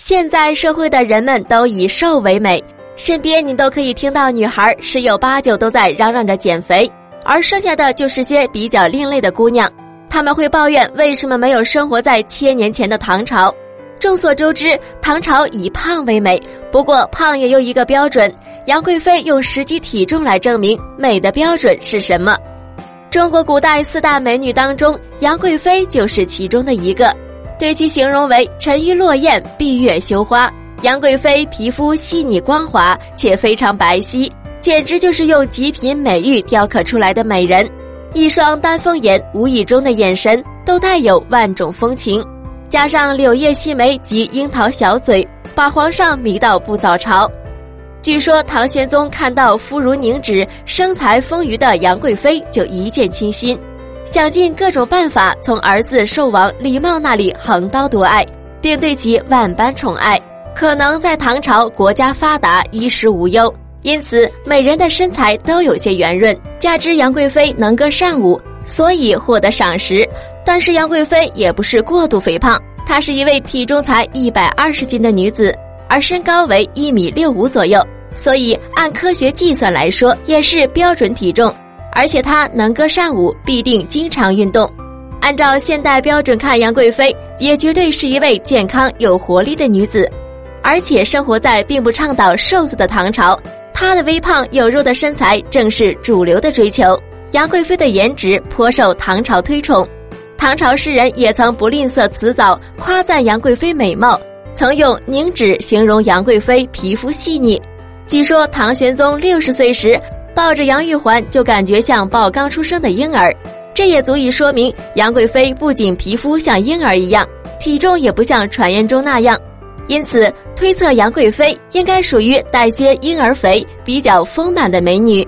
现在社会的人们都以瘦为美，身边你都可以听到女孩十有八九都在嚷嚷着减肥，而剩下的就是些比较另类的姑娘，她们会抱怨为什么没有生活在千年前的唐朝。众所周知，唐朝以胖为美，不过胖也有一个标准。杨贵妃用实际体重来证明美的标准是什么？中国古代四大美女当中，杨贵妃就是其中的一个。对其形容为沉鱼落雁、闭月羞花。杨贵妃皮肤细腻光滑，且非常白皙，简直就是用极品美玉雕刻出来的美人。一双丹凤眼，无意中的眼神都带有万种风情，加上柳叶细眉及樱桃小嘴，把皇上迷到不早朝。据说唐玄宗看到肤如凝脂、身材丰腴的杨贵妃，就一见倾心。想尽各种办法从儿子寿王李瑁那里横刀夺爱，并对其万般宠爱。可能在唐朝国家发达，衣食无忧，因此美人的身材都有些圆润。加之杨贵妃能歌善舞，所以获得赏识。但是杨贵妃也不是过度肥胖，她是一位体重才一百二十斤的女子，而身高为一米六五左右，所以按科学计算来说，也是标准体重。而且她能歌善舞，必定经常运动。按照现代标准看，杨贵妃也绝对是一位健康有活力的女子。而且生活在并不倡导瘦子的唐朝，她的微胖有肉的身材正是主流的追求。杨贵妃的颜值颇受唐朝推崇，唐朝诗人也曾不吝啬辞藻夸赞杨贵妃美貌，曾用凝脂形容杨贵妃皮肤细腻。据说唐玄宗六十岁时。抱着杨玉环就感觉像抱刚出生的婴儿，这也足以说明杨贵妃不仅皮肤像婴儿一样，体重也不像传言中那样，因此推测杨贵妃应该属于带些婴儿肥、比较丰满的美女。